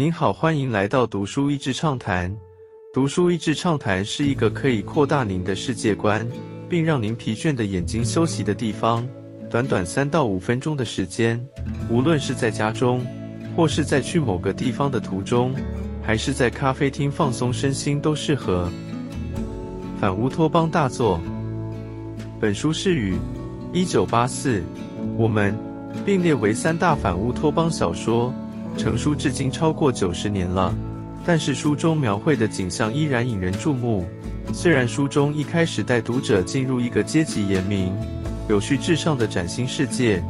您好，欢迎来到读书益智畅谈。读书益智畅谈是一个可以扩大您的世界观，并让您疲倦的眼睛休息的地方。短短三到五分钟的时间，无论是在家中，或是在去某个地方的途中，还是在咖啡厅放松身心，都适合。反乌托邦大作。本书是与一九八四，我们并列为三大反乌托邦小说。成书至今超过九十年了，但是书中描绘的景象依然引人注目。虽然书中一开始带读者进入一个阶级严明、有序至上的崭新世界，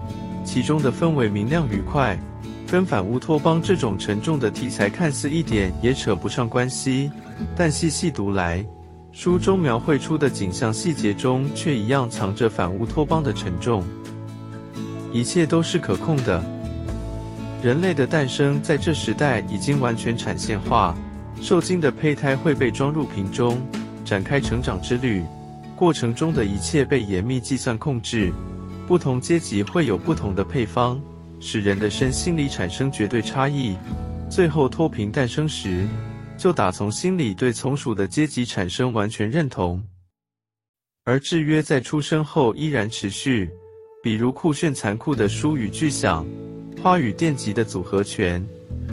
其中的氛围明亮愉快，跟反乌托邦这种沉重的题材看似一点也扯不上关系，但细细读来，书中描绘出的景象细节中却一样藏着反乌托邦的沉重。一切都是可控的。人类的诞生在这时代已经完全产线化，受精的胚胎会被装入瓶中，展开成长之旅。过程中的一切被严密计算控制，不同阶级会有不同的配方，使人的身心里产生绝对差异。最后脱贫诞生时，就打从心里对从属的阶级产生完全认同。而制约在出生后依然持续，比如酷炫残酷的书与巨响。花与电极的组合拳，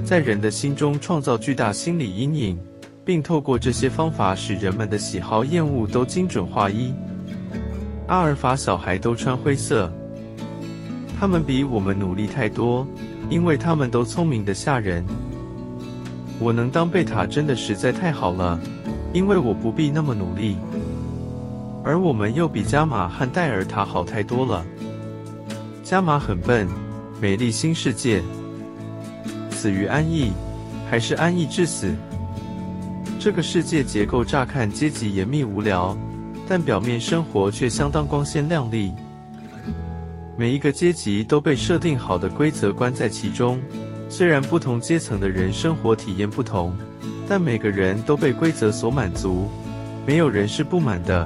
在人的心中创造巨大心理阴影，并透过这些方法使人们的喜好厌恶都精准划一。阿尔法小孩都穿灰色，他们比我们努力太多，因为他们都聪明的吓人。我能当贝塔真的实在太好了，因为我不必那么努力。而我们又比加玛和戴尔塔好太多了。加玛很笨。美丽新世界，死于安逸，还是安逸致死？这个世界结构乍看阶级严密无聊，但表面生活却相当光鲜亮丽。每一个阶级都被设定好的规则关在其中，虽然不同阶层的人生活体验不同，但每个人都被规则所满足，没有人是不满的。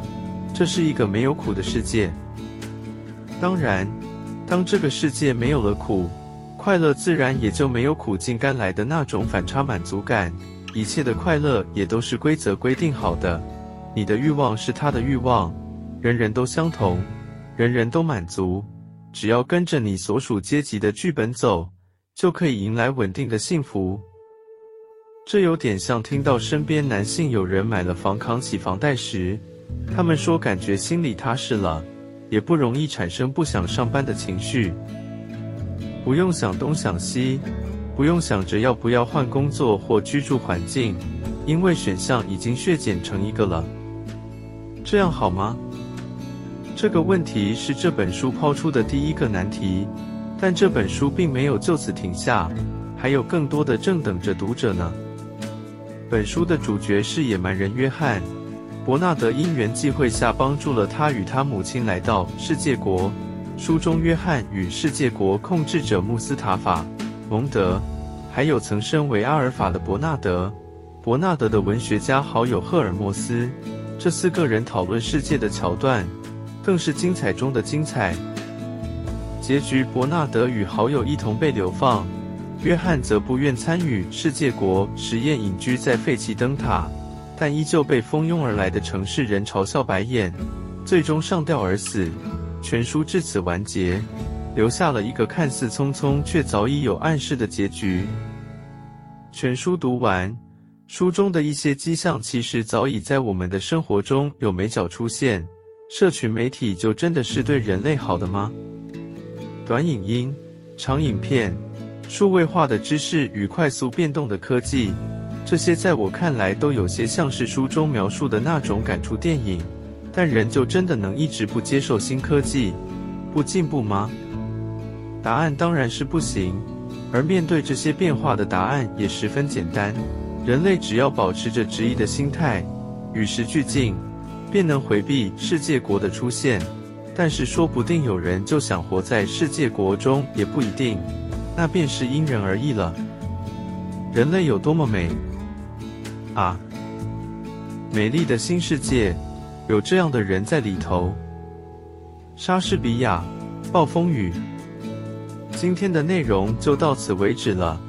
这是一个没有苦的世界。当然。当这个世界没有了苦，快乐自然也就没有苦尽甘来的那种反差满足感。一切的快乐也都是规则规定好的，你的欲望是他的欲望，人人都相同，人人都满足。只要跟着你所属阶级的剧本走，就可以迎来稳定的幸福。这有点像听到身边男性有人买了房扛起房贷时，他们说感觉心里踏实了。也不容易产生不想上班的情绪，不用想东想西，不用想着要不要换工作或居住环境，因为选项已经削减成一个了。这样好吗？这个问题是这本书抛出的第一个难题，但这本书并没有就此停下，还有更多的正等着读者呢。本书的主角是野蛮人约翰。伯纳德因缘际会下帮助了他与他母亲来到世界国。书中，约翰与世界国控制者穆斯塔法、蒙德，还有曾身为阿尔法的伯纳德、伯纳德的文学家好友赫尔墨斯，这四个人讨论世界的桥段，更是精彩中的精彩。结局，伯纳德与好友一同被流放，约翰则不愿参与世界国实验，隐居在废弃灯塔。但依旧被蜂拥而来的城市人嘲笑白眼，最终上吊而死。全书至此完结，留下了一个看似匆匆却早已有暗示的结局。全书读完，书中的一些迹象其实早已在我们的生活中有眉角出现。社群媒体就真的是对人类好的吗？短影音、长影片、数位化的知识与快速变动的科技。这些在我看来都有些像是书中描述的那种感触电影，但人就真的能一直不接受新科技、不进步吗？答案当然是不行。而面对这些变化的答案也十分简单：人类只要保持着质疑的心态，与时俱进，便能回避世界国的出现。但是说不定有人就想活在世界国中，也不一定，那便是因人而异了。人类有多么美？啊，美丽的新世界，有这样的人在里头。莎士比亚，暴风雨。今天的内容就到此为止了。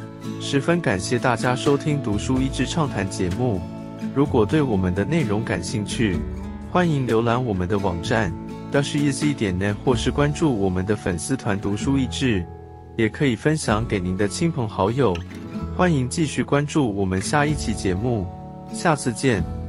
十分感谢大家收听《读书益智畅谈》节目。如果对我们的内容感兴趣，欢迎浏览我们的网站，要是 easy 点 net，或是关注我们的粉丝团“读书益智”，也可以分享给您的亲朋好友。欢迎继续关注我们下一期节目，下次见。